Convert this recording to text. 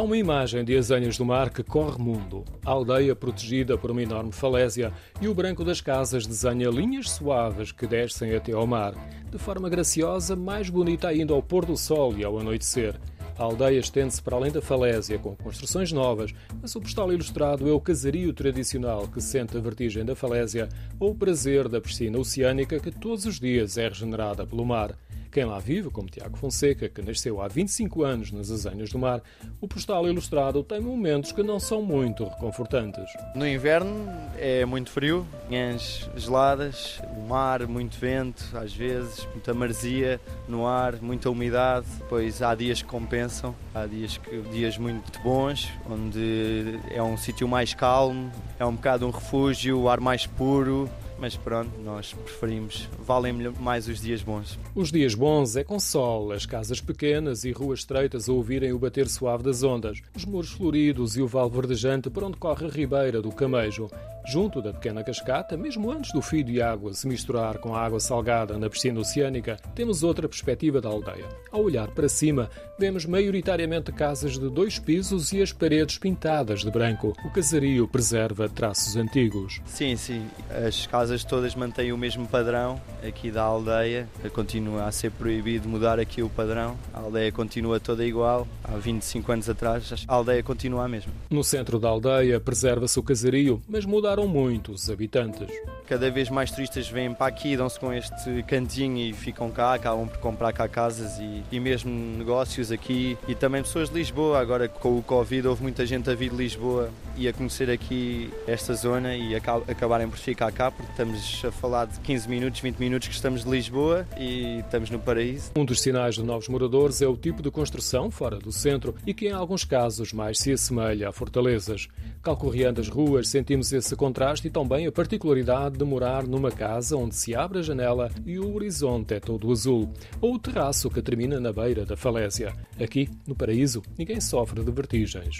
uma imagem de Azanhas do Mar que corre mundo. A aldeia protegida por uma enorme falésia e o branco das casas desenha linhas suaves que descem até ao mar, de forma graciosa, mais bonita ainda ao pôr do sol e ao anoitecer. A aldeia estende-se para além da falésia, com construções novas, mas o postal ilustrado é o casario tradicional que sente a vertigem da falésia ou o prazer da piscina oceânica que todos os dias é regenerada pelo mar. Quem lá vive, como Tiago Fonseca, que nasceu há 25 anos nas Azanhas do Mar, o postal ilustrado tem momentos que não são muito reconfortantes. No inverno é muito frio, manhãs geladas, o mar, muito vento, às vezes, muita maresia no ar, muita umidade. Depois há dias que compensam, há dias, que, dias muito bons, onde é um sítio mais calmo, é um bocado um refúgio, o ar mais puro, mas pronto, nós preferimos, valem mais os dias bons. Os dias bons é com sol, as casas pequenas e ruas estreitas a ouvirem o bater suave das ondas, os muros floridos e o vale verdejante por onde corre a ribeira do Camejo. Junto da pequena cascata, mesmo antes do fio de água se misturar com a água salgada na piscina oceânica, temos outra perspectiva da aldeia. Ao olhar para cima, vemos maioritariamente casas de dois pisos e as paredes pintadas de branco. O casario preserva traços antigos. Sim, sim. As casas todas mantêm o mesmo padrão aqui da aldeia. Continua a ser proibido mudar aqui o padrão. A aldeia continua toda igual. Há 25 anos atrás, a aldeia continua a mesma. No centro da aldeia preserva-se o casario, mas muda mudaram muito os habitantes. Cada vez mais turistas vêm para aqui, dão-se com este cantinho e ficam cá, acabam por comprar cá casas e, e mesmo negócios aqui. E também pessoas de Lisboa, agora com o Covid houve muita gente a vir de Lisboa e a conhecer aqui esta zona e acabarem por ficar cá, porque estamos a falar de 15 minutos, 20 minutos que estamos de Lisboa e estamos no paraíso. Um dos sinais de novos moradores é o tipo de construção fora do centro e que em alguns casos mais se assemelha a fortalezas. Calcorreando as ruas, sentimos esse contraste e também a particularidade de morar numa casa onde se abre a janela e o horizonte é todo azul, ou o terraço que termina na beira da falésia. Aqui, no paraíso, ninguém sofre de vertigens.